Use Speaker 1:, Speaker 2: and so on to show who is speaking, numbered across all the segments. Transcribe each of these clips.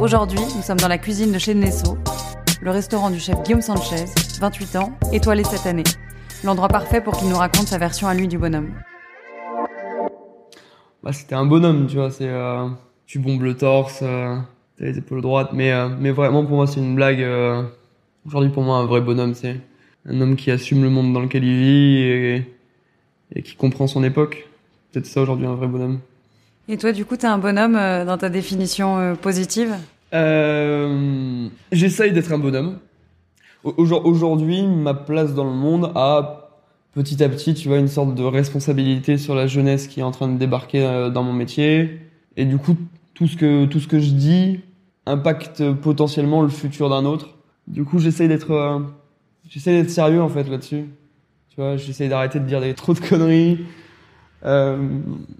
Speaker 1: Aujourd'hui, nous sommes dans la cuisine de chez Nesso, le restaurant du chef Guillaume Sanchez, 28 ans, étoilé cette année. L'endroit parfait pour qu'il nous raconte sa version à lui du bonhomme.
Speaker 2: Bah, c'était un bonhomme, tu vois. C'est, euh, tu bombes le torse, euh, t'as les épaules droites, mais, euh, mais vraiment pour moi c'est une blague. Aujourd'hui pour moi un vrai bonhomme, c'est un homme qui assume le monde dans lequel il vit et, et qui comprend son époque. Peut-être ça aujourd'hui un vrai bonhomme.
Speaker 1: Et toi, du coup, t'es un bonhomme euh, dans ta définition euh, positive?
Speaker 2: Euh, J'essaye d'être un bonhomme. Au- aujourd- Aujourd'hui, ma place dans le monde a petit à petit, tu vois, une sorte de responsabilité sur la jeunesse qui est en train de débarquer dans mon métier. Et du coup, tout ce que, tout ce que je dis impacte potentiellement le futur d'un autre. Du coup, j'essaye d'être, j'essaye d'être sérieux en fait là-dessus. Tu vois, j'essaye d'arrêter de dire des trop de conneries.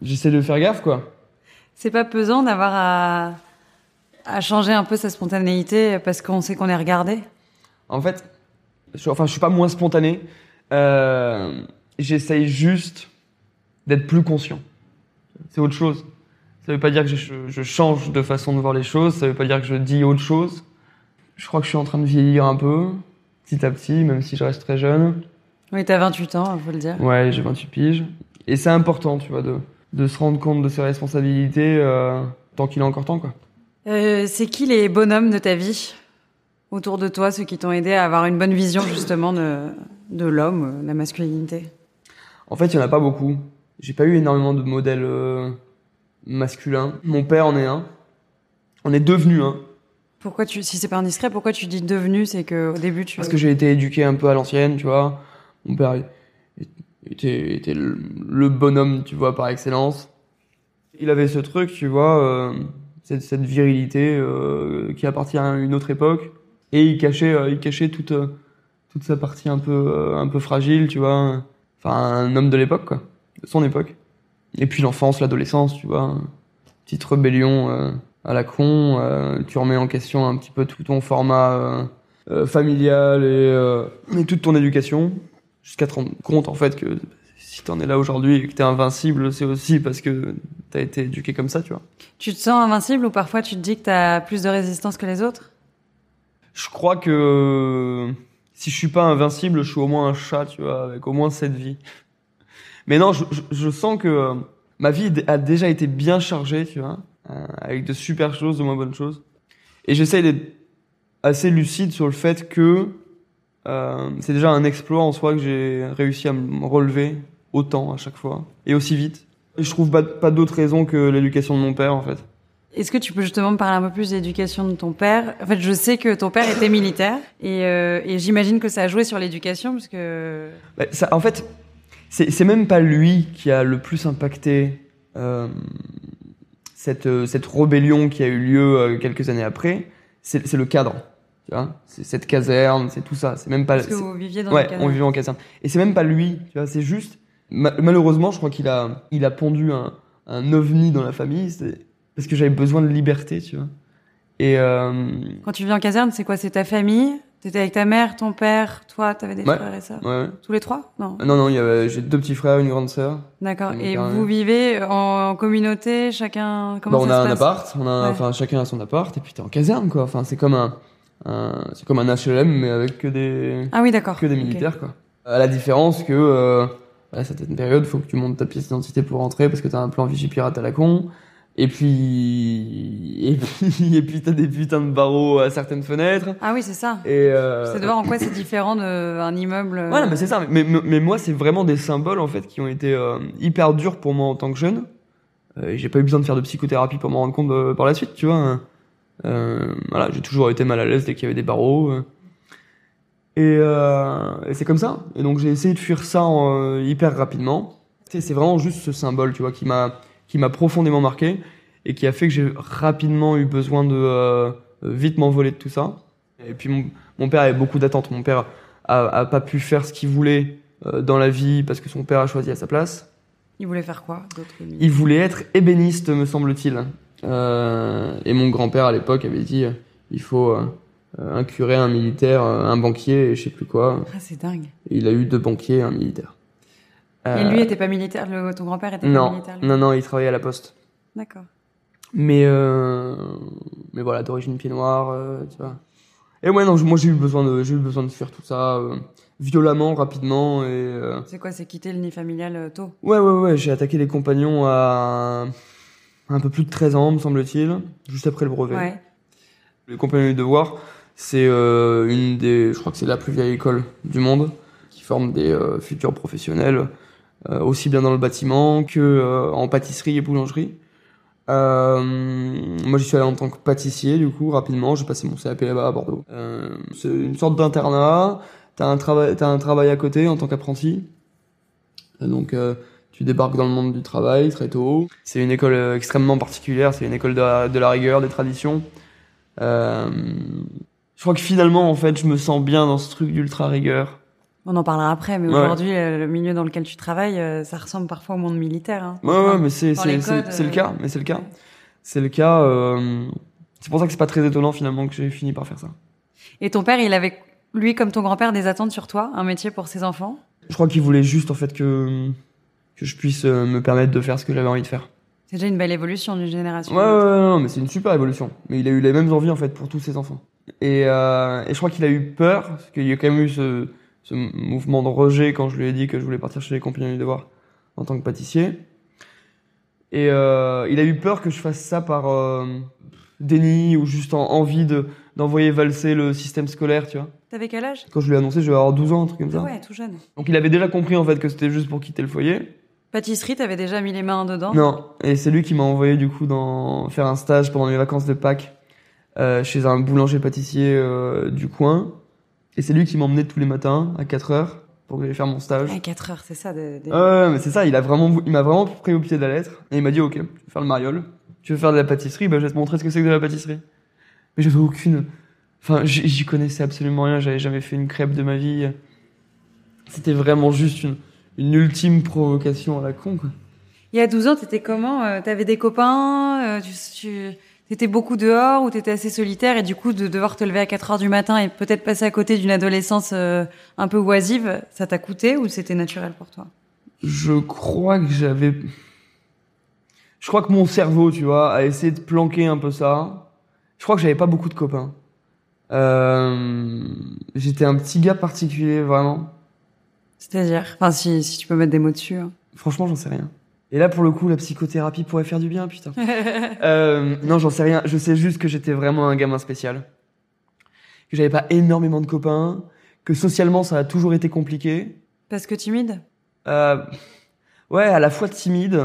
Speaker 2: J'essaie de faire gaffe, quoi.
Speaker 1: C'est pas pesant d'avoir à, à changer un peu sa spontanéité parce qu'on sait qu'on est regardé
Speaker 2: En fait, je, enfin, je suis pas moins spontané. Euh, J'essaye juste d'être plus conscient. C'est autre chose. Ça veut pas dire que je, je change de façon de voir les choses. Ça veut pas dire que je dis autre chose. Je crois que je suis en train de vieillir un peu, petit à petit, même si je reste très jeune.
Speaker 1: Oui, t'as 28 ans, faut le dire.
Speaker 2: Ouais, j'ai 28 piges. Et c'est important, tu vois, de, de se rendre compte de ses responsabilités euh, tant qu'il est encore temps, quoi.
Speaker 1: Euh, c'est qui les bonhommes de ta vie autour de toi, ceux qui t'ont aidé à avoir une bonne vision justement de, de l'homme, euh, de la masculinité?
Speaker 2: En fait, il y en a pas beaucoup. J'ai pas eu énormément de modèles euh, masculins. Mon père en est un. On est devenu un.
Speaker 1: Pourquoi tu, si c'est pas indiscret, pourquoi tu dis devenu? C'est que au début tu.
Speaker 2: Parce que j'ai été éduqué un peu à l'ancienne, tu vois. Mon père était, était le bonhomme, tu vois, par excellence. Il avait ce truc, tu vois, euh, cette, virilité euh, qui appartient à une autre époque. Et il cachait, euh, il cachait toute, toute sa partie un peu, un peu fragile, tu vois. Enfin, un homme de l'époque, quoi. De son époque. Et puis l'enfance, l'adolescence, tu vois. Petite rébellion à la con. tu remets en question un petit peu tout ton format familial et toute ton éducation. Jusqu'à te rendre compte, en fait, que si t'en es là aujourd'hui et que t'es invincible, c'est aussi parce que t'as été éduqué comme ça, tu vois.
Speaker 1: Tu te sens invincible ou parfois tu te dis que t'as plus de résistance que les autres?
Speaker 2: Je crois que si je suis pas invincible, je suis au moins un chat, tu vois, avec au moins cette vie. Mais non, je, je, je sens que ma vie a déjà été bien chargée, tu vois, euh, avec de super choses, de moins bonnes choses. Et j'essaye d'être assez lucide sur le fait que euh, c'est déjà un exploit en soi que j'ai réussi à me relever autant à chaque fois et aussi vite. Et je trouve pas, pas d'autre raison que l'éducation de mon père, en fait.
Speaker 1: Est-ce que tu peux justement me parler un peu plus de l'éducation de ton père? En fait, je sais que ton père était militaire et, euh, et j'imagine que ça a joué sur l'éducation parce que.
Speaker 2: Bah, ça, en fait, c'est même pas lui qui a le plus impacté euh, cette, euh, cette rébellion qui a eu lieu euh, quelques années après. C'est le cadre, tu vois. C'est cette caserne, c'est tout ça. C'est même pas.
Speaker 1: Parce que vous viviez dans
Speaker 2: ouais, on vivait en caserne. Et c'est même pas lui, tu vois. C'est juste. ma- malheureusement, je crois qu'il a, il a pondu un, un ovni dans la famille. c'est Parce que j'avais besoin de liberté, tu vois. Et euh,
Speaker 1: Quand tu vis en caserne, c'est quoi? C'est ta famille? T'étais avec ta mère, ton père, toi, t'avais des
Speaker 2: Ouais.
Speaker 1: frères et sœurs?
Speaker 2: Ouais.
Speaker 1: Tous les trois? Non.
Speaker 2: Non, non, avait, j'ai deux petits frères, une grande sœur.
Speaker 1: D'accord. Et vous
Speaker 2: ouais.
Speaker 1: vivez en, en communauté, chacun Comment
Speaker 2: Bah, on
Speaker 1: ça
Speaker 2: a
Speaker 1: se
Speaker 2: un
Speaker 1: passe?
Speaker 2: appart, on a,
Speaker 1: Ouais.
Speaker 2: enfin chacun a son appart et puis t'es en caserne quoi. Enfin c'est comme un- c'est comme un HLM mais avec que des
Speaker 1: Ah oui, d'accord.
Speaker 2: que des militaires quoi. À la différence que euh, à certaines périodes, faut que tu montes ta pièce d'identité pour rentrer parce que t'as un plan Vigipirate à la con. Et puis et puis et puis t'as des putains de barreaux à certaines fenêtres.
Speaker 1: Ah oui, c'est ça.
Speaker 2: Et euh,
Speaker 1: C'est de voir en quoi c'est différent d'un immeuble. euh,
Speaker 2: Voilà, mais c'est ça. Mais, mais, mais moi, c'est vraiment des symboles en fait qui ont été euh, hyper durs pour moi en tant que jeune. Euh, j'ai pas eu besoin de faire de psychothérapie pour m'en rendre compte euh, par la suite, tu vois. Euh, voilà, j'ai toujours été mal à l'aise dès qu'il y avait des barreaux. euh. Et, euh, et c'est comme ça. Et donc j'ai essayé de fuir ça en, hyper rapidement. C'est vraiment juste ce symbole, tu vois, qui m'a qui m'a profondément marqué et qui a fait que j'ai rapidement eu besoin de euh, vite m'envoler de tout ça. Et puis mon, mon père avait beaucoup d'attentes. Mon père a, a pas pu faire ce qu'il voulait euh, dans la vie parce que son père a choisi à sa place.
Speaker 1: Il voulait faire quoi d'autre
Speaker 2: Il voulait être ébéniste, me semble-t-il. Euh, et mon grand-père à l'époque avait dit euh, il faut euh, un curé, un militaire, euh, un banquier et je sais plus quoi.
Speaker 1: Ah, c'est dingue.
Speaker 2: Et il a eu deux banquiers et un militaire.
Speaker 1: Et
Speaker 2: Euh,
Speaker 1: lui était pas militaire, le, ton grand-père était pas militaire lui
Speaker 2: non, non, il travaillait à la poste.
Speaker 1: D'accord.
Speaker 2: Mais euh, mais voilà, d'origine pied noir, euh, tu vois. Et ouais, non, moi j'ai eu besoin de j'ai eu besoin de faire tout ça euh, violemment, rapidement et euh,
Speaker 1: C'est quoi, c'est quitter le nid familial euh, tôt?
Speaker 2: Ouais, ouais, ouais, j'ai attaqué les compagnons à un peu plus de 13 ans, me semble-t-il, juste après le brevet.
Speaker 1: Ouais.
Speaker 2: Les compagnons du devoir, c'est euh, une des, je crois que c'est la plus vieille école du monde, qui forme des euh, futurs professionnels, euh, aussi bien dans le bâtiment que euh, en pâtisserie et boulangerie. Euh, moi, j'y suis allé en tant que pâtissier, du coup, rapidement. J'ai passé mon CAP là-bas à Bordeaux. Euh, c'est une sorte d'internat. T'as un travail, t'as un travail à côté en tant qu'apprenti. Donc, euh, tu débarques dans le monde du travail très tôt. C'est une école euh, extrêmement particulière. C'est une école de la, de la rigueur, des traditions. Euh, je crois que finalement, en fait, je me sens bien dans ce truc d'ultra rigueur.
Speaker 1: On en parlera après, mais
Speaker 2: Ouais.
Speaker 1: aujourd'hui, euh, le milieu dans lequel tu travailles, ça ressemble parfois au monde militaire. Hein.
Speaker 2: Ouais, ouais, mais c'est le cas. Mais c'est le cas. C'est le cas. euh, c'est pour ça que c'est pas très étonnant finalement que j'ai fini par faire ça.
Speaker 1: Et ton père, il avait, lui, comme ton grand-père, des attentes sur toi, un métier pour ses enfants?
Speaker 2: Je crois qu'il voulait juste en fait que que je puisse euh, me permettre de faire ce que j'avais envie de faire.
Speaker 1: C'est déjà une belle évolution d'une génération.
Speaker 2: Ouais, ouais, ouais, non, mais c'est une super évolution. Mais il a eu les mêmes envies en fait pour tous ses enfants. Et, euh, et je crois qu'il a eu peur parce qu'il y a quand même eu ce, ce mouvement de rejet quand je lui ai dit que je voulais partir chez les compagnons du devoir en tant que pâtissier. Et euh, il a eu peur que je fasse ça par euh, déni ou juste en envie de d'envoyer valser le système scolaire, tu vois.
Speaker 1: T'avais quel âge?
Speaker 2: Quand je lui ai annoncé, je vais avoir 12 ans, un truc comme ça.
Speaker 1: Ah ouais, tout jeune.
Speaker 2: Donc il avait déjà compris en fait que c'était juste pour quitter le foyer.
Speaker 1: Pâtisserie, t'avais déjà mis les mains dedans?
Speaker 2: Non, et c'est lui qui m'a envoyé du coup dans faire un stage pendant les vacances de Pâques euh, chez un boulanger pâtissier euh, du coin. Et c'est lui qui m'emmenait tous les matins à 4 heures pour que j'aille faire mon stage.
Speaker 1: À 4 heures, c'est ça. De, de-
Speaker 2: Ouais, mais c'est ça, il a vraiment, il m'a vraiment pris au pied de la lettre et il m'a dit ok, tu veux faire le mariole, tu veux faire de la pâtisserie, bah je vais te montrer ce que c'est que de la pâtisserie. Mais j'avais aucune, enfin j'y connaissais absolument rien, j'avais jamais fait une crêpe de ma vie. C'était vraiment juste une, une ultime provocation à la con quoi.
Speaker 1: Il y a 12 ans, t'étais comment euh, T'avais des copains euh, Tu, tu t'étais beaucoup dehors ou t'étais assez solitaire et du coup de devoir te lever à 4 heures du matin et peut-être passer à côté d'une adolescence euh, un peu oisive, ça t'a coûté ou c'était naturel pour toi?
Speaker 2: Je crois que j'avais. Je crois que mon cerveau, tu vois, a essayé de planquer un peu ça. Je crois que j'avais pas beaucoup de copains. Euh... J'étais un petit gars particulier, vraiment.
Speaker 1: C'est-à-dire Enfin, si, si tu peux mettre des mots dessus. hein.
Speaker 2: Franchement, j'en sais rien. Et là, pour le coup, la psychothérapie pourrait faire du bien, putain. euh, non, j'en sais rien. Je sais juste que j'étais vraiment un gamin spécial. Que j'avais pas énormément de copains. Que socialement, ça a toujours été compliqué.
Speaker 1: Parce que timide?
Speaker 2: Euh, ouais, à la fois timide.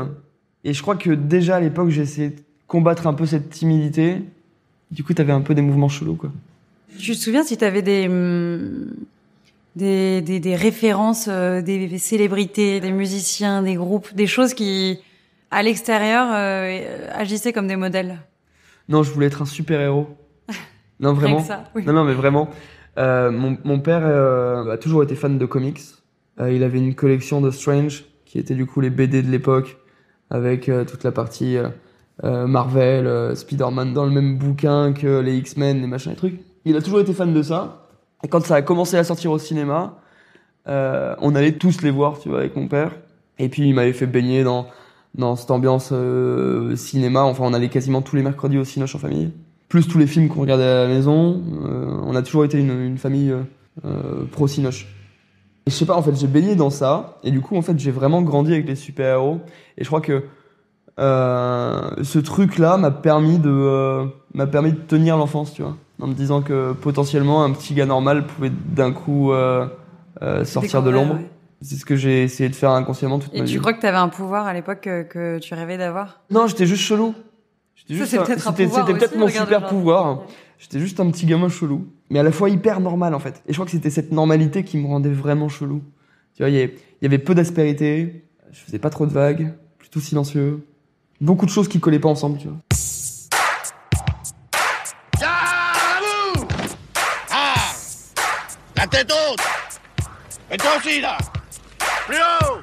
Speaker 2: Et je crois que déjà à l'époque, j'ai essayé de combattre un peu cette timidité. Du coup, t'avais un peu des mouvements chelous, quoi.
Speaker 1: Tu te souviens si t'avais des, hum, des, des, des références, euh, des célébrités, des musiciens, des groupes, des choses qui, à l'extérieur, euh, agissaient comme des modèles
Speaker 2: Non, je voulais être un super-héros. Non, vraiment.
Speaker 1: ça, oui.
Speaker 2: Non, non, mais vraiment. Euh, mon, mon père euh, a toujours été fan de comics. Euh, il avait une collection de Strange, qui était du coup les BD de l'époque, avec euh, toute la partie euh, euh, Marvel, euh, Spider-Man dans le même bouquin que les X-Men, les machins et trucs. Il a toujours été fan de ça. Et quand ça a commencé à sortir au cinéma, euh, on allait tous les voir, tu vois, avec mon père. Et puis il m'avait fait baigner dans dans cette ambiance euh, cinéma. Enfin, on allait quasiment tous les mercredis au Cinoche en famille. plus tous les films qu'on regardait à la maison. Euh, on a toujours été une, famille pro Cinoche. Je sais pas, en fait, j'ai baigné dans ça, et du coup, en fait, j'ai vraiment grandi avec les super-héros. Et je crois que ce truc-là m'a permis de m'a permis de tenir l'enfance, tu vois, en me disant que potentiellement un petit gars normal pouvait d'un coup euh, euh, sortir de l'ombre.
Speaker 1: ouais.
Speaker 2: C'est ce que j'ai essayé de faire inconsciemment toute
Speaker 1: Et
Speaker 2: ma
Speaker 1: tu
Speaker 2: vie.
Speaker 1: crois que tu avais un pouvoir à l'époque que, que tu rêvais d'avoir?
Speaker 2: Non, j'étais juste chelou. C'était peut-être mon super pouvoir. J'étais juste un petit gamin chelou, mais à la fois hyper normal en fait. Et je crois que c'était cette normalité qui me rendait vraiment chelou. Tu vois, il y avait- il y avait peu d'aspérité, je faisais pas trop de vagues, plutôt silencieux. Beaucoup de choses qui collaient pas ensemble, tu vois.
Speaker 3: Tête haute Et toi aussi, là Plus haut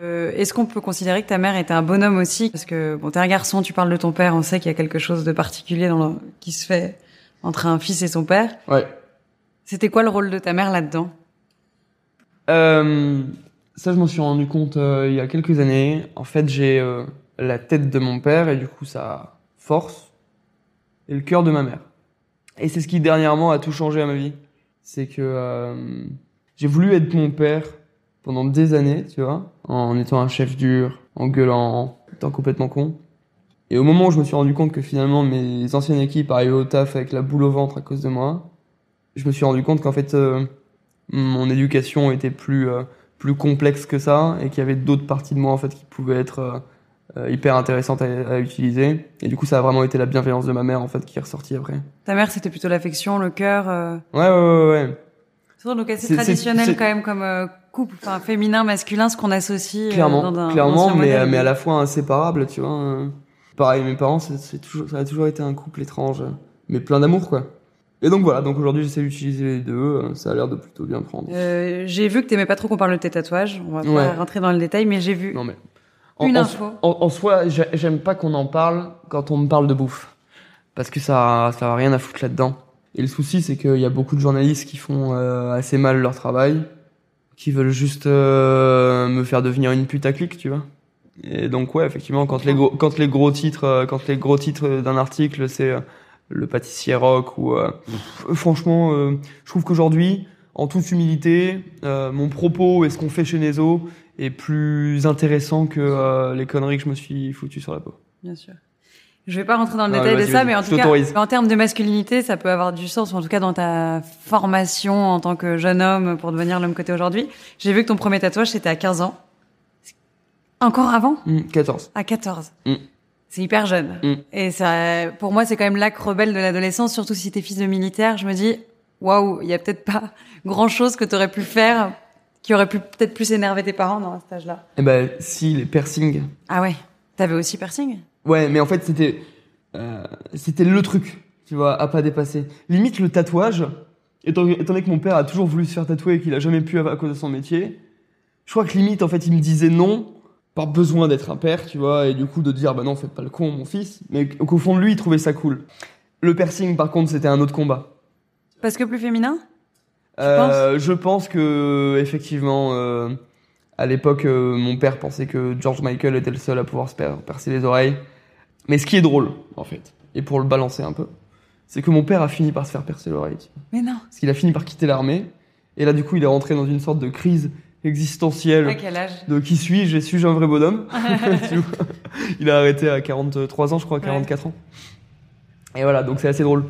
Speaker 1: Euh, Est-ce qu'on peut considérer que ta mère était un bonhomme aussi? Parce que bon, t'es un garçon, tu parles de ton père, on sait qu'il y a quelque chose de particulier dans le- qui se fait entre un fils et son père.
Speaker 2: Ouais.
Speaker 1: C'était quoi le rôle de ta mère là-dedans?
Speaker 2: Euh, ça, je m'en suis rendu compte euh, il y a quelques années. En fait, j'ai euh, la tête de mon père et du coup sa force et le cœur de ma mère. Et c'est ce qui dernièrement a tout changé à ma vie. C'est que euh, j'ai voulu être mon père pendant des années, tu vois, en étant un chef dur, en gueulant, en étant complètement con. Et au moment où je me suis rendu compte que finalement mes anciennes équipes arrivaient au taf avec la boule au ventre à cause de moi, je me suis rendu compte qu'en fait euh, mon éducation était plus euh, plus complexe que ça et qu'il y avait d'autres parties de moi en fait qui pouvaient être euh, hyper intéressantes à, à utiliser et du coup ça a vraiment été la bienveillance de ma mère en fait qui est ressortie après
Speaker 1: Ta mère, c'était plutôt l'affection, le cœur. Euh...
Speaker 2: ouais ouais ouais, ouais.
Speaker 1: Surtout, donc assez traditionnel quand même comme euh, couple, enfin féminin, masculin, ce qu'on associe euh,
Speaker 2: clairement
Speaker 1: dans un
Speaker 2: clairement mais
Speaker 1: modèle.
Speaker 2: mais à la fois inséparable tu vois pareil mes parents c'est toujours ça a toujours été un couple étrange mais plein d'amour quoi et donc voilà donc aujourd'hui j'essaie d'utiliser les deux ça a l'air de plutôt bien prendre
Speaker 1: Euh, j'ai vu que t'aimais pas trop qu'on parle de tes tatouages. On va pas
Speaker 2: Ouais.
Speaker 1: rentrer dans le détail, mais j'ai vu
Speaker 2: non mais
Speaker 1: une
Speaker 2: en,
Speaker 1: info.
Speaker 2: En, en soi, j'ai- j'aime pas qu'on en parle quand on me parle de bouffe. Parce que ça, ça a rien à foutre là-dedans. Et le souci, c'est qu'il y a beaucoup de journalistes qui font euh, assez mal leur travail, qui veulent juste euh, me faire devenir une putaclic, tu vois. Et donc ouais, effectivement, quand les gros, quand les gros titres, euh, quand les gros titres d'un article, c'est euh, le pâtissier rock ou euh, pff, franchement, euh, je trouve qu'aujourd'hui, en toute humilité, euh, mon propos et ce qu'on fait chez Nezo est plus intéressant que euh, les conneries que je me suis foutu sur la peau.
Speaker 1: Bien sûr. Je vais pas rentrer dans le détail de ça, mais en tout cas, en termes de masculinité, ça peut avoir du sens, ou en tout cas dans ta formation en tant que jeune homme pour devenir l'homme t'es aujourd'hui. J'ai vu que ton premier tatouage, c'était à 15 ans. Encore avant?
Speaker 2: Hum, 14.
Speaker 1: À 14.
Speaker 2: Mm.
Speaker 1: C'est hyper jeune.
Speaker 2: Mm.
Speaker 1: Et ça, pour moi, c'est quand même l'acte rebelle de l'adolescence, surtout si t'es fils de militaire. Je me dis, waouh, il y a peut-être pas grand chose que t'aurais pu faire qui aurait pu peut-être plus énerver tes parents dans cet âge-là.
Speaker 2: Eh ben, si, les piercings.
Speaker 1: Ah ouais. T'avais aussi piercing?
Speaker 2: Ouais, mais en fait, c'était, euh, c'était le truc, tu vois, à pas dépasser. Limite, le tatouage, étant, étant donné que mon père a toujours voulu se faire tatouer et qu'il a jamais pu à cause de son métier, je crois que limite, en fait, il me disait non, par besoin d'être un père, tu vois, et du coup de dire, bah non, fais pas le con, mon fils, mais qu'au fond de lui, il trouvait ça cool. Le piercing, par contre, c'était un autre combat.
Speaker 1: Parce que plus féminin?
Speaker 2: Euh, je pense que effectivement, euh, à l'époque, euh, mon père pensait que George Michael était le seul à pouvoir se per- percer les oreilles. Mais ce qui est drôle, en fait, et pour le balancer un peu, c'est que mon père a fini par se faire percer l'oreille.
Speaker 1: Mais non.
Speaker 2: Parce qu'il a fini par quitter l'armée, et là, du coup, il est rentré dans une sorte de crise existentielle.
Speaker 1: À quel âge?
Speaker 2: De qui suis-je? Et suis-je un vrai bonhomme Il a arrêté à 43 ans, je crois, 44 ans. Et voilà, donc c'est assez drôle.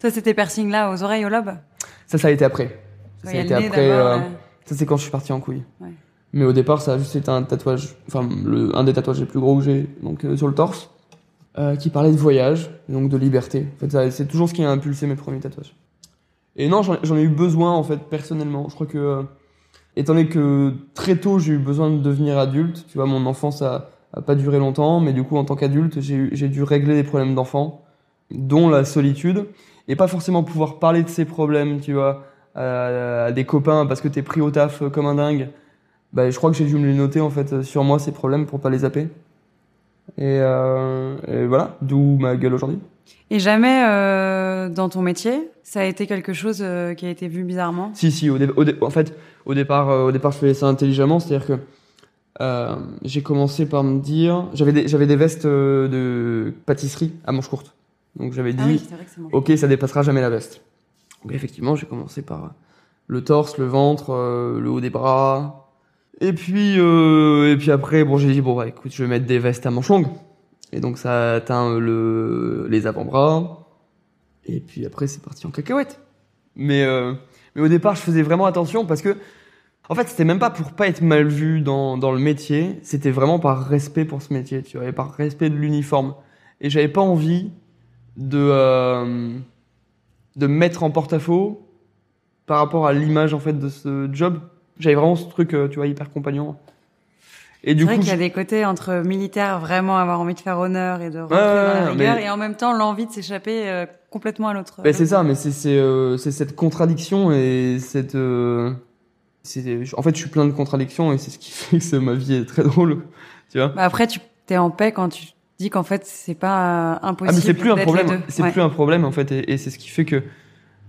Speaker 1: Toi, c'était piercing là, aux oreilles, au lobe?
Speaker 2: Ça, ça a été après. Ça, a été après. euh. Ça, c'est quand je suis parti en couille.
Speaker 1: Ouais.
Speaker 2: Mais au départ, ça a juste été un tatouage, enfin, le, un des tatouages les plus gros que j'ai, donc euh, sur le torse, euh, qui parlait de voyage, donc de liberté. En fait, c'est toujours ce qui a impulsé mes premiers tatouages. Et non, j'en ai eu besoin, en fait, personnellement. Je crois que, étant donné que très tôt, j'ai eu besoin de devenir adulte, tu vois, mon enfance a, a pas duré longtemps, mais du coup, en tant qu'adulte, j'ai dû régler des problèmes d'enfant, dont la solitude, et pas forcément pouvoir parler de ces problèmes, tu vois, à, à des copains parce que t'es pris au taf comme un dingue. Bah, je crois que j'ai dû me les noter en fait sur moi ces problèmes pour pas les zapper. Et, euh, et voilà, d'où ma gueule aujourd'hui.
Speaker 1: Et jamais, euh, dans ton métier, ça a été quelque chose euh, qui a été vu bizarrement?
Speaker 2: Si si, au, dé- au dé- en fait, au départ, euh, au départ, je faisais ça intelligemment, c'est-à-dire que euh, j'ai commencé par me dire, j'avais des, j'avais des vestes euh, de pâtisserie à manches courtes. Donc j'avais dit,
Speaker 1: Ah oui, mon
Speaker 2: ok, ça dépassera jamais la veste. Donc effectivement, j'ai commencé par le torse, le ventre, euh, le haut des bras. Et puis, euh, et puis après, bon, j'ai dit, bon, bah, écoute, je vais mettre des vestes à manches longues. Et donc ça atteint le, les avant-bras. Et puis après, c'est parti en cacahuète. Mais, euh, mais au départ, je faisais vraiment attention parce que, en fait, c'était même pas pour pas être mal vu dans, dans le métier. C'était vraiment par respect pour ce métier, tu vois, et par respect de l'uniforme. Et j'avais pas envie de, euh, de me mettre en porte-à-faux par rapport à l'image, en fait, de ce job. J'avais vraiment ce truc, euh, tu vois, hyper compagnon. Et du
Speaker 1: C'est vrai
Speaker 2: coup,
Speaker 1: qu'il y a des côtés entre militaire, vraiment avoir envie de faire honneur et de rentrer dans la rigueur,
Speaker 2: mais-
Speaker 1: et en même temps l'envie de s'échapper euh, complètement à l'autre.
Speaker 2: Ben, c'est ça, mais c'est c'est euh, c'est cette contradiction et cette euh, c'est en fait je suis plein de contradictions et c'est ce qui fait que ma vie est très drôle, tu vois.
Speaker 1: Bah après, tu t'es en paix quand tu dis qu'en fait c'est pas euh,
Speaker 2: Ah
Speaker 1: impossible.
Speaker 2: mais c'est plus un problème, c'est
Speaker 1: Ouais.
Speaker 2: plus un problème en fait et, et c'est ce qui fait que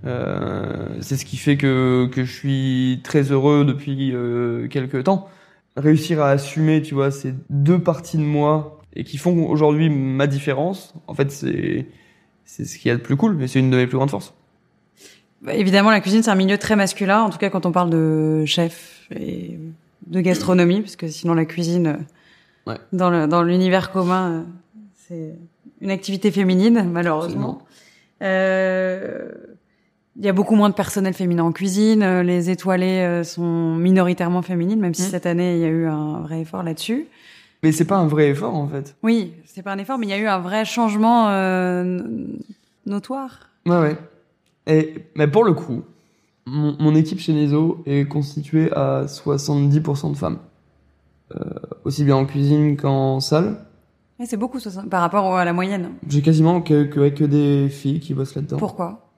Speaker 2: euh, c'est ce qui fait que que je suis très heureux depuis euh, quelques temps. Réussir à assumer, tu vois, ces deux parties de moi et qui font aujourd'hui ma différence. En fait, c'est c'est ce qu'il y a de plus cool et c'est une de mes plus grandes forces.
Speaker 1: Bah, évidemment, la cuisine c'est un milieu très masculin, en tout cas quand on parle de chef et de gastronomie, parce que sinon la cuisine
Speaker 2: Ouais.
Speaker 1: dans le dans l'univers commun, c'est une activité féminine malheureusement. Euh, Il y a beaucoup moins de personnel féminin en cuisine. euh, Les étoilées euh, sont minoritairement féminines, même si
Speaker 2: Mhm.
Speaker 1: cette année il y a eu un vrai effort là-dessus.
Speaker 2: Mais c'est pas un vrai effort en fait.
Speaker 1: Oui, c'est pas un effort, mais il y a eu un vrai changement euh, notoire.
Speaker 2: Ouais, ouais. Et, mais pour le coup, mon, mon équipe chez Nezo est constituée à 70% de femmes. Euh, aussi bien en cuisine qu'en salle.
Speaker 1: Et c'est beaucoup 60 par rapport à la moyenne.
Speaker 2: J'ai quasiment que, que, que des filles qui bossent là-dedans.
Speaker 1: Pourquoi?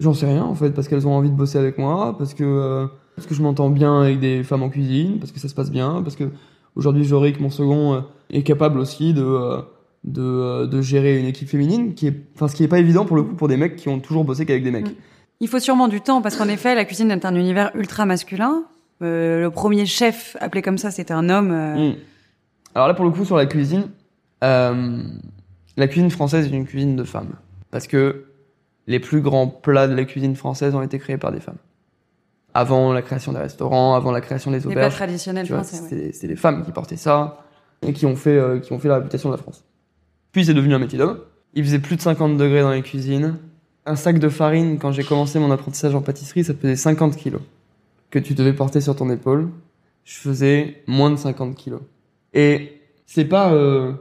Speaker 2: J'en sais rien en fait, parce qu'elles ont envie de bosser avec moi, parce que, euh, parce que je m'entends bien avec des femmes en cuisine, parce que ça se passe bien, parce que aujourd'hui Jorik, mon second, euh, est capable aussi de, euh, de, de gérer une équipe féminine, qui est, enfin, ce qui est pas évident pour le coup pour des mecs qui ont toujours bossé qu'avec des mecs.
Speaker 1: Mm. Il faut sûrement du temps parce qu'en effet, la cuisine est un univers ultra masculin. Le premier chef appelé comme ça, c'était un homme.
Speaker 2: Mm. Alors là, pour le coup, sur la cuisine, euh, la cuisine française est une cuisine de femmes. Parce que les plus grands plats de la cuisine française ont été créés par des femmes. Avant la création des restaurants, avant la création des
Speaker 1: Les plats
Speaker 2: auberges.
Speaker 1: traditionnels français. ouais.
Speaker 2: c'est les femmes qui portaient ça et qui ont fait, euh, qui ont fait la réputation de la France. Puis c'est devenu un métier d'homme. Il faisait plus de 50 degrés dans les cuisines. Un sac de farine, quand j'ai commencé mon apprentissage en pâtisserie, ça pesait 50 kilos. Que tu devais porter sur ton épaule. Je faisais moins de 50 kilos. Et c'est pas, euh,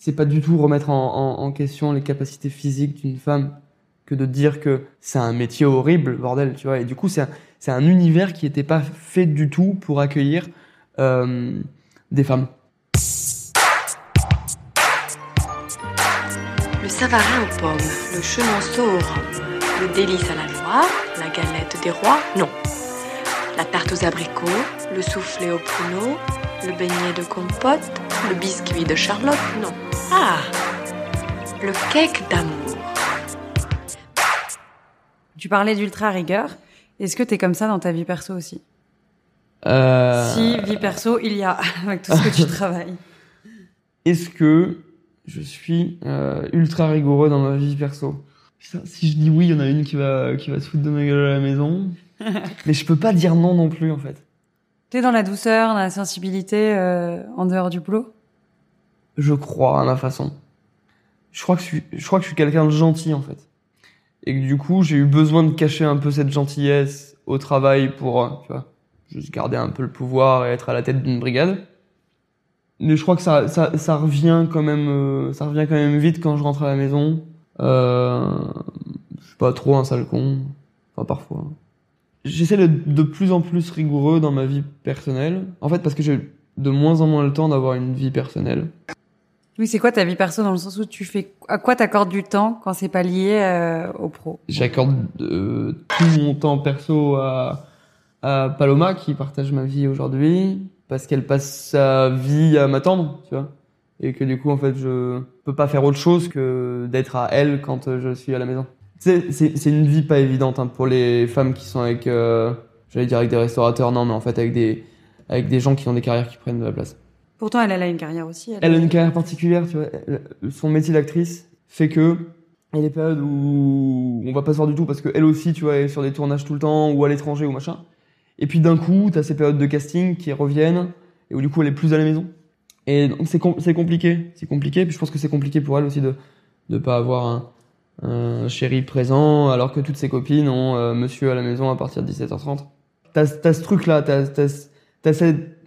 Speaker 2: c'est pas du tout remettre en, question les capacités physiques d'une femme que de dire que c'est un métier horrible, bordel, tu vois. Et du coup, c'est un, univers qui était pas fait du tout pour accueillir euh, des femmes.
Speaker 4: Le savarin aux pommes, le chenonceau au rhum, le délice à la noix, la galette des rois, non. La tarte aux abricots, le soufflé au pruneau, le beignet de compote, le biscuit de Charlotte, non. Ah Le cake d'amour.
Speaker 1: Tu parlais d'ultra rigueur. Est-ce que t'es comme ça dans ta vie perso aussi?
Speaker 2: Euh,
Speaker 1: Si, vie perso, il y a, avec tout ce que tu travailles.
Speaker 2: Est-ce que je suis euh, ultra rigoureux dans ma vie perso? Putain, Si je dis oui, il y en a une qui va, qui va se foutre de ma gueule à la maison. Mais je peux pas dire non non plus, en fait.
Speaker 1: T'es dans la douceur, dans la sensibilité, euh, en dehors du boulot?
Speaker 2: Je crois à ma façon. Je crois que je suis, je crois que je suis quelqu'un de gentil, en fait. Et que du coup, j'ai eu besoin de cacher un peu cette gentillesse au travail pour, euh, tu vois, juste garder un peu le pouvoir et être à la tête d'une brigade. Mais je crois que ça, ça, ça revient quand même, euh, ça revient quand même vite quand je rentre à la maison. Euh, je suis pas trop un sale con. Enfin, parfois. J'essaie d'être de plus en plus rigoureux dans ma vie personnelle. En fait, parce que j'ai de moins en moins le temps d'avoir une vie personnelle.
Speaker 1: Oui, c'est quoi ta vie perso dans le sens où tu fais, à quoi t'accordes du temps quand c'est pas lié euh, au pro?
Speaker 2: J'accorde euh, tout mon temps perso à, à Paloma qui partage ma vie aujourd'hui parce qu'elle passe sa vie à m'attendre, tu vois. Et que du coup, en fait, je peux pas faire autre chose que d'être à elle quand je suis à la maison. C'est, une vie pas évidente hein, pour les femmes qui sont avec, euh, j'allais dire avec des restaurateurs, non, mais en fait avec des, avec des gens qui ont des carrières qui prennent de la place.
Speaker 1: Pourtant, elle, elle a une carrière aussi.
Speaker 2: Elle a une carrière particulière, tu vois. Elle- son métier d'actrice fait que il y a des périodes où on va pas se voir du tout parce qu'elle aussi, tu vois, est sur des tournages tout le temps ou à l'étranger ou machin. Et puis d'un coup, t'as ces périodes de casting qui reviennent et où du coup elle est plus à la maison. Et donc c'est com- c'est compliqué, c'est compliqué. Puis je pense que c'est compliqué pour elle aussi de de pas avoir un, un chéri présent alors que toutes ses copines ont euh, monsieur à la maison à partir de 17h30. T'as t'as ce truc là, t'as t'as t'as cette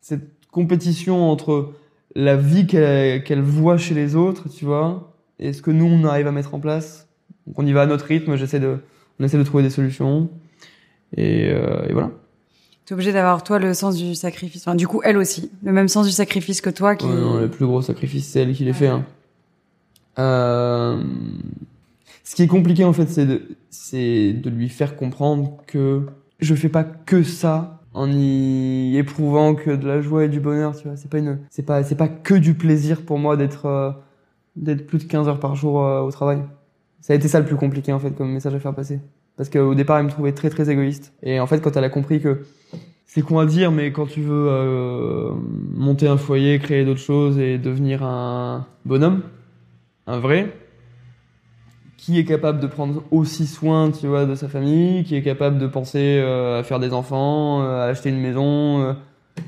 Speaker 2: cette compétition entre la vie qu'elle qu'elle voit chez les autres, tu vois, et ce que nous on arrive à mettre en place. Donc on y va à notre rythme. J'essaie de on essaie de trouver des solutions. Et, euh, et voilà.
Speaker 1: T'es obligé d'avoir toi le sens du sacrifice. Enfin, du coup, elle aussi, le même sens du sacrifice que toi qui.
Speaker 2: Ouais, non, le plus gros sacrifice, c'est elle qui les fait. Hein. Euh, ce qui est compliqué en fait, c'est de, lui faire comprendre que je fais pas que ça en y éprouvant que de la joie et du bonheur. Tu vois, c'est pas une, c'est pas, c'est pas que du plaisir pour moi d'être, euh, d'être plus de 15 heures par jour euh, au travail. Ça a été ça le plus compliqué en fait comme message à faire passer. Parce qu'au départ, elle me trouvait très très égoïste. Et en fait, quand elle a compris que c'est con à dire, mais quand tu veux monter un foyer, créer d'autres choses et devenir un bonhomme, un vrai, qui est capable de prendre aussi soin, tu vois, de sa famille, qui est capable de penser euh, à faire des enfants, euh, à acheter une maison, euh,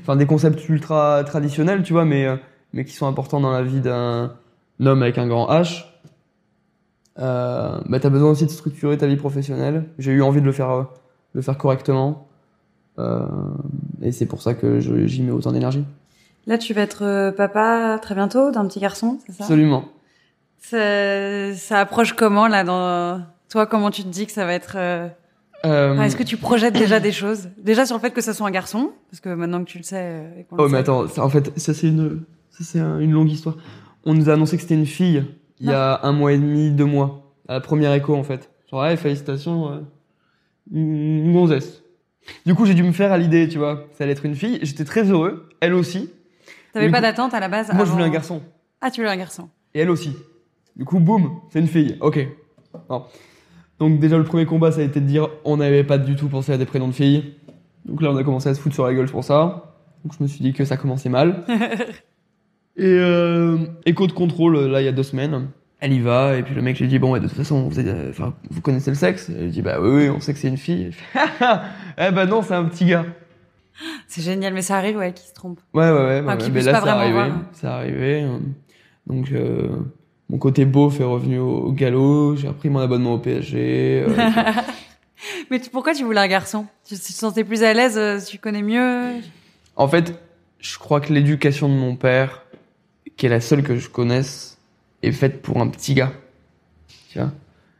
Speaker 2: enfin des concepts ultra traditionnels, tu vois, mais euh, mais qui sont importants dans la vie d'un homme avec un grand H. Euh, bah t'as besoin aussi de structurer ta vie professionnelle. J'ai eu envie de le faire, euh, de le faire correctement. Euh, et c'est pour ça que j'y mets autant d'énergie.
Speaker 1: Là, tu vas être papa très bientôt d'un petit garçon, c'est ça?
Speaker 2: Absolument.
Speaker 1: Ça, ça approche comment là dans toi Comment tu te dis que ça va être euh,
Speaker 2: Euh,
Speaker 1: enfin, Est-ce que tu projettes déjà des choses? Déjà sur le fait que ça soit un garçon, parce que maintenant que tu le sais. euh, et qu'on le
Speaker 2: Oh mais
Speaker 1: sait.
Speaker 2: attends, ça, en fait, ça c'est une, ça c'est un- une longue histoire. On nous a annoncé que c'était une fille il y a un mois et demi, deux mois, à la première écho en fait. Genre ouais, félicitations, euh, une gonzesse. Du coup, j'ai dû me faire à l'idée, tu vois, ça allait être une fille. J'étais très heureux, elle aussi.
Speaker 1: T'avais pas d'attente à la base
Speaker 2: Moi, je voulais un garçon,
Speaker 1: Ah, tu voulais un garçon.
Speaker 2: et elle aussi. Du coup, boum, c'est une fille. Ok. Donc déjà le premier combat, ça a été de dire, on n'avait pas du tout pensé à des prénoms de filles. Donc là, on a commencé à se foutre sur la gueule pour ça. Donc je me suis dit que ça commençait mal. Et euh, écho de contrôle, là, il y a deux semaines. Elle y va, et puis le mec lui dit, bon, ouais, de toute façon, vous, êtes, euh, enfin, vous connaissez le sexe? Elle dit, bah oui, oui, on sait que c'est une fille. Elle fait, eh ben non, c'est un petit gars.
Speaker 1: C'est génial, mais ça arrive, ouais, qui se trompe.
Speaker 2: Ouais, ouais, ouais.
Speaker 1: Enfin,
Speaker 2: bah, ouais, mais là,
Speaker 1: pas
Speaker 2: c'est
Speaker 1: vraiment
Speaker 2: arrivé. C'est arrivé. Donc, euh, mon côté beauf est revenu au, au galop. J'ai repris mon abonnement au PSG. euh,
Speaker 1: Mais tu- pourquoi tu voulais un garçon? Tu tu te sentais plus à l'aise, euh, tu connais mieux?
Speaker 2: En fait, je crois que l'éducation de mon père, qui est la seule que je connaisse, est faite pour un petit gars. Tu vois?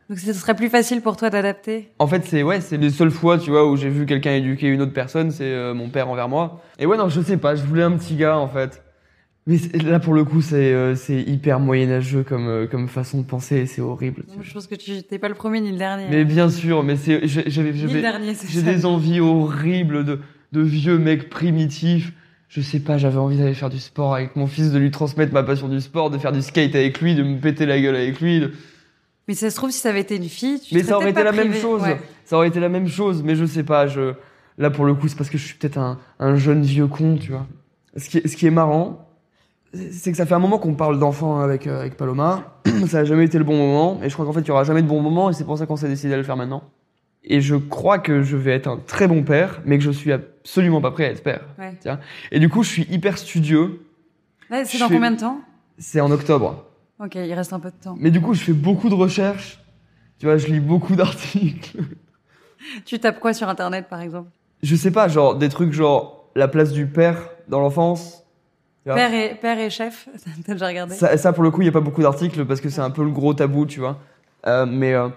Speaker 1: Donc ce serait plus facile pour toi d'adapter?
Speaker 2: En fait, c'est ouais, c'est les seules fois, tu vois, où j'ai vu quelqu'un éduquer une autre personne, c'est euh, mon père envers moi. Et ouais, non, je sais pas, je voulais un petit gars en fait. Mais là, pour le coup, c'est euh, hyper moyenâgeux comme euh, comme façon de penser, c'est horrible.
Speaker 1: Je pense que tu t'es pas le premier ni le dernier.
Speaker 2: Mais bien sûr, mais c'est j'ai- des envies horribles de de vieux mecs primitifs. Je sais pas, j'avais envie d'aller faire du sport avec mon fils, de lui transmettre ma passion du sport, de faire du skate avec lui, de me péter la gueule avec lui. de-
Speaker 1: Mais ça se trouve, si ça avait été une fille, tu
Speaker 2: Mais ça aurait été la même chose.
Speaker 1: Ouais.
Speaker 2: Ça aurait été la même chose, mais je sais pas. Je là pour le coup, c'est parce que je suis peut-être un, un jeune vieux con, tu vois. Ce qui ce qui est marrant, c'est que ça fait un moment qu'on parle d'enfants avec euh, avec Paloma. ça a jamais été le bon moment, et je crois qu'en fait il y aura jamais de bon moment, et c'est pour ça qu'on s'est décidé à le faire maintenant. Et je crois que je vais être un très bon père, mais que je suis absolument pas prêt à être père.
Speaker 1: Ouais.
Speaker 2: Tiens. Et du coup, je suis hyper studieux.
Speaker 1: Là, c'est dans
Speaker 2: fais-
Speaker 1: combien de temps?
Speaker 2: C'est en octobre.
Speaker 1: Ok, il reste un peu de temps.
Speaker 2: Mais du coup, je fais beaucoup de recherches. Tu vois, je lis beaucoup d'articles.
Speaker 1: Tu tapes quoi sur Internet, par exemple?
Speaker 2: Je sais pas, genre des trucs genre la place du père dans l'enfance.
Speaker 1: Père et, père et chef T'as déjà regardé
Speaker 2: Ça, ça, pour le coup, il y a pas beaucoup d'articles parce que c'est un peu le gros tabou, tu vois. Euh, mais euh,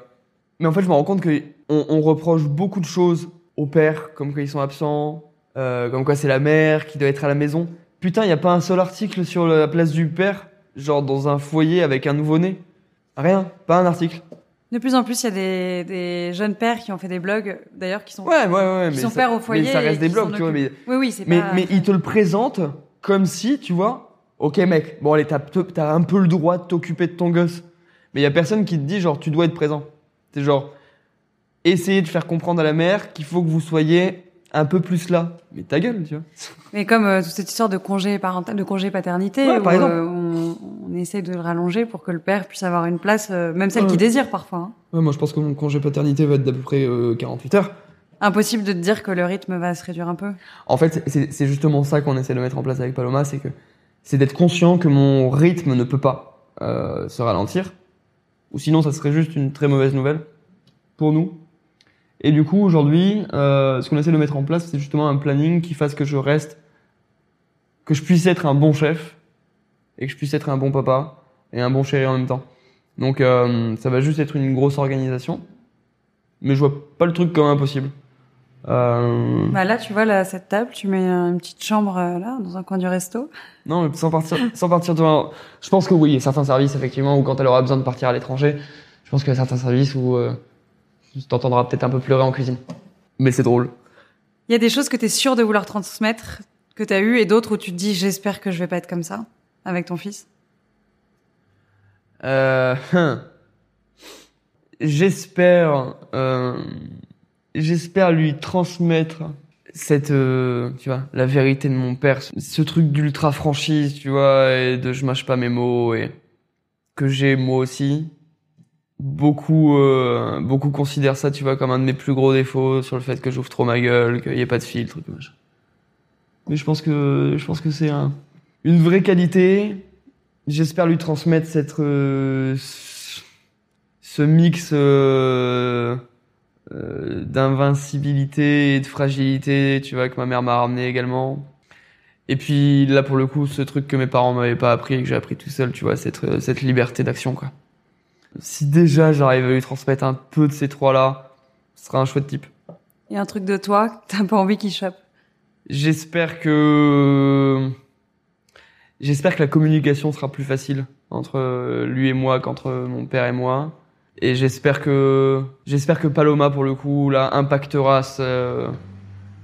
Speaker 2: mais en fait, je me rends compte que on, reproche beaucoup de choses aux pères, comme quand ils sont absents, euh, comme quoi c'est la mère qui doit être à la maison. Putain, il y a pas un seul article sur la place du père, genre dans un foyer avec un nouveau-né. Rien, pas un article.
Speaker 1: De plus en plus, il y a des, des jeunes pères qui ont fait des blogs, d'ailleurs, qui sont,
Speaker 2: Ouais, ouais, ouais.
Speaker 1: qui
Speaker 2: mais
Speaker 1: sont
Speaker 2: ça-
Speaker 1: pères au foyer.
Speaker 2: Mais ça reste des blogs, tu vois. Mais
Speaker 1: occupent. Oui, oui, c'est
Speaker 2: Mais,
Speaker 1: pas...
Speaker 2: mais il te le présente comme si, tu vois, ok mec, bon allez, t'as t'as un peu le droit de t'occuper de ton gosse. Mais il y a personne qui te dit, genre, tu dois être présent. C'est genre, essayer de faire comprendre à la mère qu'il faut que vous soyez un peu plus là. Mais ta gueule, tu vois.
Speaker 1: Mais comme euh, toute cette histoire de congé parental, de congé paternité,
Speaker 2: Ouais,
Speaker 1: où,
Speaker 2: par exemple.
Speaker 1: euh, on, on essaie de le rallonger pour que le père puisse avoir une place, euh, même celle
Speaker 2: Ouais.
Speaker 1: qu'il désire parfois. hein.
Speaker 2: Ouais, moi, je pense que mon congé paternité va être d'à peu près euh, 48 heures.
Speaker 1: Impossible de te dire que le rythme va se réduire un peu.
Speaker 2: En fait, c'est justement ça qu'on essaie de mettre en place avec Paloma, c'est que c'est d'être conscient que mon rythme ne peut pas euh, se ralentir, ou sinon ça serait juste une très mauvaise nouvelle pour nous. Et du coup, aujourd'hui, euh, ce qu'on essaie de mettre en place, c'est justement un planning qui fasse que je reste, que je puisse être un bon chef, et que je puisse être un bon papa, et un bon chéri en même temps. Donc euh, ça va juste être une grosse organisation, mais je vois pas le truc comme impossible. Euh,
Speaker 1: Bah là, tu vois, là, cette table, tu mets euh, une petite chambre euh, là, dans un coin du resto.
Speaker 2: Non, mais sans partir, sans partir de. Je pense que oui, il y a certains services effectivement où quand elle aura besoin de partir à l'étranger, je pense qu'il y a certains services où euh, tu t'entendras peut-être un peu pleurer en cuisine. Mais c'est drôle.
Speaker 1: Il y a des choses que tu es sûr de vouloir transmettre, que tu as eues, et d'autres où tu te dis, j'espère que je vais pas être comme ça avec ton fils.
Speaker 2: Euh, hum. j'espère, euh, j'espère lui transmettre cette, euh, tu vois, la vérité de mon père, ce- truc d'ultra franchise, tu vois, et de je mâche pas mes mots et que j'ai moi aussi. Beaucoup, euh, beaucoup considèrent ça, tu vois, comme un de mes plus gros défauts sur le fait que j'ouvre trop ma gueule, qu'il y ait pas de filtre, machin. Mais je pense que, je pense que c'est un, une vraie qualité. J'espère lui transmettre cette, euh, ce- mix euh, d'invincibilité et de fragilité, tu vois, que ma mère m'a ramené également. Et puis là, pour le coup, ce truc que mes parents m'avaient pas appris et que j'ai appris tout seul, tu vois, cette, euh, cette liberté d'action, quoi. Si déjà j'arrive à lui transmettre un peu de ces trois-là, ce sera un chouette type.
Speaker 1: Il y a un truc de toi que t'as pas envie qu'il chope.
Speaker 2: J'espère que j'espère que la communication sera plus facile entre euh, lui et moi qu'entre mon père et moi. Et j'espère que j'espère que Paloma pour le coup là impactera sa,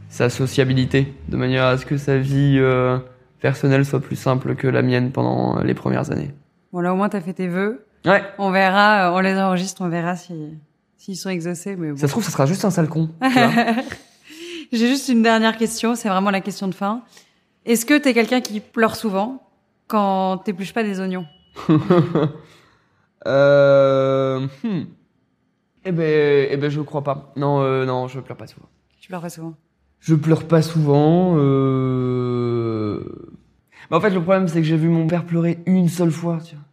Speaker 2: sa sociabilité de manière à ce que sa vie euh, personnelle soit plus simple que la mienne pendant les premières années.
Speaker 1: Bon, là, au moins, t'as fait tes vœux.
Speaker 2: Ouais.
Speaker 1: On verra, euh, on les enregistre, on verra si, s'ils sont exaucés, mais bon.
Speaker 2: Ça se trouve ça sera juste un sale con.
Speaker 1: J'ai juste une dernière question, c'est vraiment la question de fin. Est-ce que t'es quelqu'un qui pleure souvent quand t'épluches pas des oignons?
Speaker 2: euh, hmm. Eh ben, eh ben, je crois pas. Non, euh, non, je pleure pas souvent.
Speaker 1: Tu pleures pas souvent.
Speaker 2: Je pleure pas souvent. Euh... Mais en fait, le problème, c'est que j'ai vu mon père pleurer une seule fois, tu vois.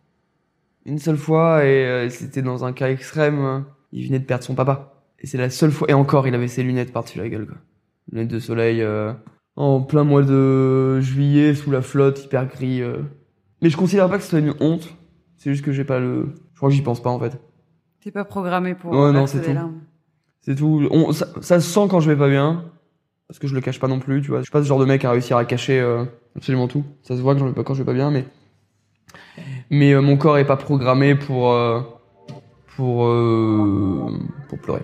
Speaker 2: Une seule fois, et euh, c'était dans un cas extrême. hein. Il venait de perdre son papa. Et c'est la seule fois. Et encore, il avait ses lunettes par-dessus la gueule, quoi. Lunettes de soleil, euh, en plein mois de juillet, sous la flotte, hyper gris. euh. Mais je considère pas que ce soit une honte. C'est juste que j'ai pas le. Je crois que j'y pense pas, en fait.
Speaker 1: T'es pas programmé pour
Speaker 2: Ouais, non, c'est tout. C'est tout. On, ça, ça se sent quand je vais pas bien. Parce que je le cache pas non plus, tu vois. Je suis pas ce genre de mec à réussir à cacher euh, absolument tout. Ça se voit que pas quand je vais pas bien, mais. Mais euh, mon corps est pas programmé pour. euh, pour. euh, pour pleurer.